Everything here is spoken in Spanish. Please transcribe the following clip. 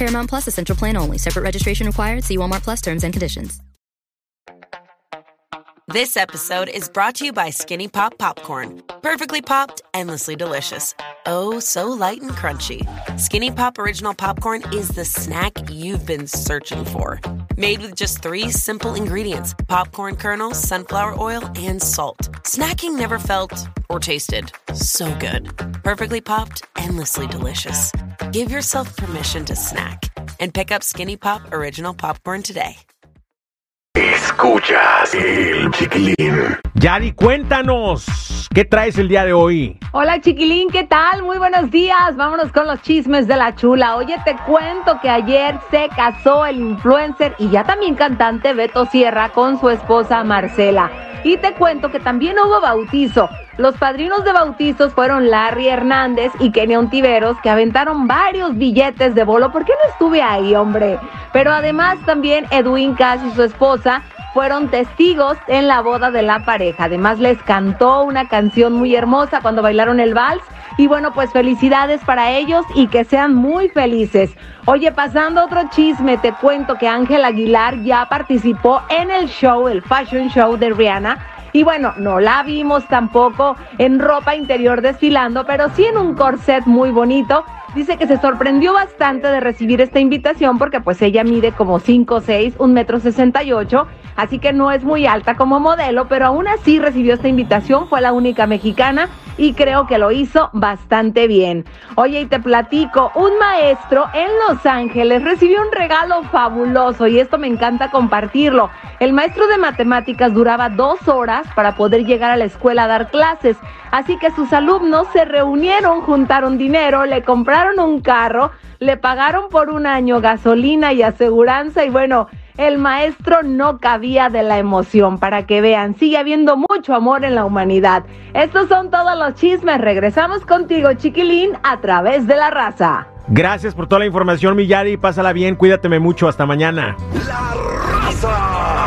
Paramount Plus essential plan only. Separate registration required. See Walmart Plus terms and conditions. This episode is brought to you by Skinny Pop Popcorn. Perfectly popped, endlessly delicious. Oh, so light and crunchy. Skinny Pop Original Popcorn is the snack you've been searching for. Made with just three simple ingredients popcorn kernels, sunflower oil, and salt. Snacking never felt or tasted so good. Perfectly popped, endlessly delicious. Give yourself permission to snack and pick up Skinny Pop Original Popcorn today. Escuchas el chiquilín. Yari, cuéntanos, ¿qué traes el día de hoy? Hola chiquilín, ¿qué tal? Muy buenos días. Vámonos con los chismes de la chula. Oye, te cuento que ayer se casó el influencer y ya también cantante Beto Sierra con su esposa Marcela. Y te cuento que también hubo bautizo. Los padrinos de bautizos fueron Larry Hernández y Kenia Ontiveros, que aventaron varios billetes de bolo. ¿Por qué no estuve ahí, hombre? Pero además también Edwin Cass y su esposa fueron testigos en la boda de la pareja. Además les cantó una canción muy hermosa cuando bailaron el vals. Y bueno, pues felicidades para ellos y que sean muy felices. Oye, pasando otro chisme, te cuento que Ángel Aguilar ya participó en el show, el fashion show de Rihanna. Y bueno, no la vimos tampoco en ropa interior desfilando, pero sí en un corset muy bonito. Dice que se sorprendió bastante de recibir esta invitación porque pues ella mide como 5 6, 1 metro 68, así que no es muy alta como modelo, pero aún así recibió esta invitación, fue la única mexicana y creo que lo hizo bastante bien. Oye, y te platico, un maestro en Los Ángeles recibió un regalo fabuloso y esto me encanta compartirlo. El maestro de matemáticas duraba dos horas para poder llegar a la escuela a dar clases, así que sus alumnos se reunieron, juntaron dinero, le compraron un carro, le pagaron por un año gasolina y aseguranza y bueno, el maestro no cabía de la emoción. Para que vean, sigue habiendo mucho amor en la humanidad. Estos son todos los chismes. Regresamos contigo, chiquilín, a través de la raza. Gracias por toda la información, mi Yari. Pásala bien, cuídateme mucho. Hasta mañana. La